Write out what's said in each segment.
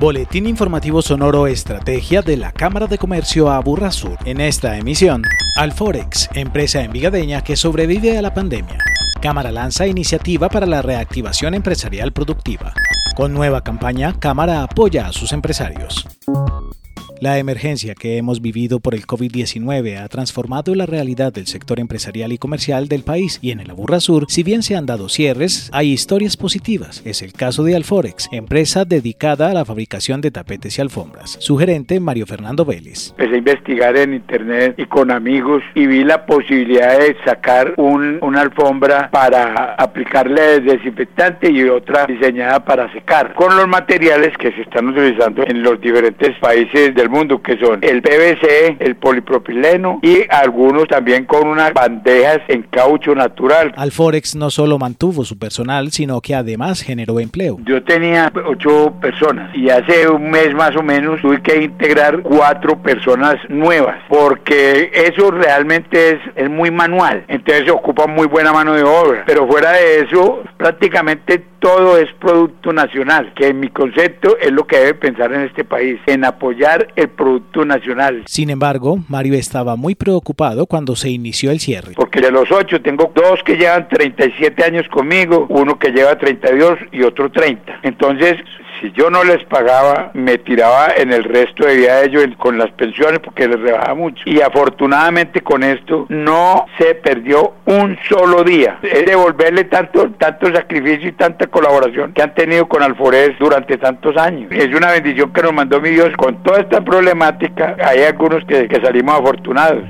Boletín informativo sonoro Estrategia de la Cámara de Comercio Aburrasur. En esta emisión, Alforex, empresa envigadeña que sobrevive a la pandemia. Cámara lanza iniciativa para la reactivación empresarial productiva. Con nueva campaña, Cámara apoya a sus empresarios. La emergencia que hemos vivido por el COVID-19 ha transformado la realidad del sector empresarial y comercial del país y en el Aburra Sur, si bien se han dado cierres, hay historias positivas. Es el caso de Alforex, empresa dedicada a la fabricación de tapetes y alfombras. Su gerente, Mario Fernando Vélez. Empecé a investigar en internet y con amigos y vi la posibilidad de sacar un, una alfombra para aplicarle desinfectante y otra diseñada para secar con los materiales que se están utilizando en los diferentes países del mundo, que son el PVC, el polipropileno y algunos también con unas bandejas en caucho natural. Alforex no solo mantuvo su personal, sino que además generó empleo. Yo tenía ocho personas y hace un mes más o menos tuve que integrar cuatro personas nuevas, porque eso realmente es, es muy manual, entonces ocupa muy buena mano de obra, pero fuera de eso prácticamente todo es producto nacional, que en mi concepto es lo que debe pensar en este país, en apoyar el producto nacional. Sin embargo, Mario estaba muy preocupado cuando se inició el cierre. Porque de los ocho tengo dos que llevan 37 años conmigo, uno que lleva 32 y otro 30. Entonces, si yo no les pagaba, me tiraba en el resto de vida de ellos con las pensiones porque les rebajaba mucho. Y afortunadamente con esto no se perdió un solo día. Es devolverle tanto, tanto sacrificio y tanta colaboración que han tenido con Alforez durante tantos años. Es una bendición que nos mandó mi Dios con toda esta problemática. Hay algunos que salimos afortunados.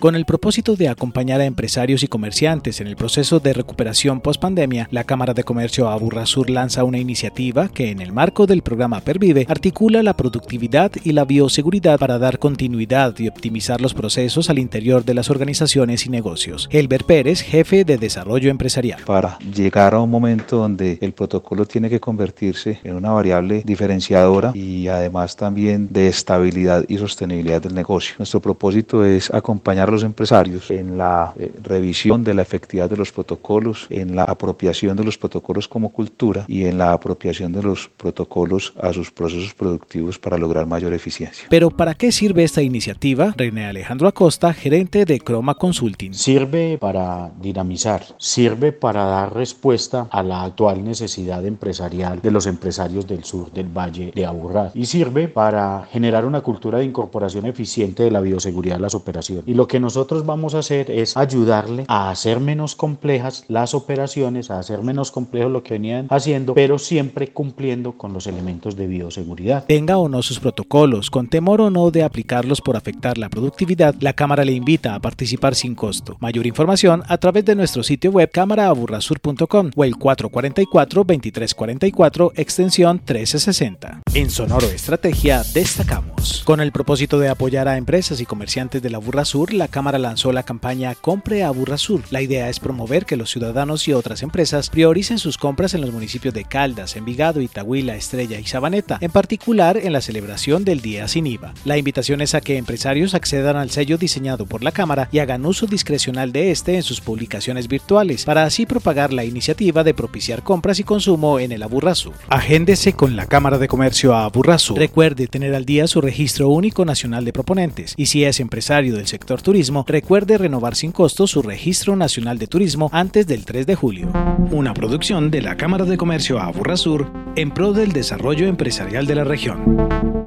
Con el propósito de acompañar a empresarios y comerciantes en el proceso de recuperación post-pandemia, la Cámara de Comercio Aburrasur lanza una iniciativa que, en el marco del programa Pervive, articula la productividad y la bioseguridad para dar continuidad y optimizar los procesos al interior de las organizaciones y negocios. Elber Pérez, jefe de Desarrollo Empresarial. Para llegar a un momento donde el protocolo tiene que convertirse en una variable diferenciadora y además también de estabilidad y sostenibilidad del negocio. Nuestro propósito es acompañar los empresarios en la eh, revisión de la efectividad de los protocolos, en la apropiación de los protocolos como cultura y en la apropiación de los protocolos a sus procesos productivos para lograr mayor eficiencia. Pero ¿para qué sirve esta iniciativa? René Alejandro Acosta, gerente de Croma Consulting. Sirve para dinamizar, sirve para dar respuesta a la actual necesidad empresarial de los empresarios del sur del Valle de Aburrá y sirve para generar una cultura de incorporación eficiente de la bioseguridad de las operaciones. Y lo que nosotros vamos a hacer es ayudarle a hacer menos complejas las operaciones, a hacer menos complejo lo que venían haciendo, pero siempre cumpliendo con los elementos de bioseguridad. Tenga o no sus protocolos, con temor o no de aplicarlos por afectar la productividad, la Cámara le invita a participar sin costo. Mayor información a través de nuestro sitio web cámaraaburrasur.com o el 444-2344 extensión 1360. En Sonoro Estrategia destacamos. Con el propósito de apoyar a empresas y comerciantes de la Burra Sur, la Cámara lanzó la campaña Compre a Sur. La idea es promover que los ciudadanos y otras empresas prioricen sus compras en los municipios de Caldas, Envigado, Itagüila, Estrella y Sabaneta, en particular en la celebración del Día Sin IVA. La invitación es a que empresarios accedan al sello diseñado por la Cámara y hagan uso discrecional de este en sus publicaciones virtuales, para así propagar la iniciativa de propiciar compras y consumo en el Sur. Agéndese con la Cámara de Comercio a Sur. Recuerde tener al día su registro único nacional de proponentes y si es empresario del sector turismo, recuerde renovar sin costo su registro nacional de turismo antes del 3 de julio. Una producción de la Cámara de Comercio Aburrasur en pro del desarrollo empresarial de la región.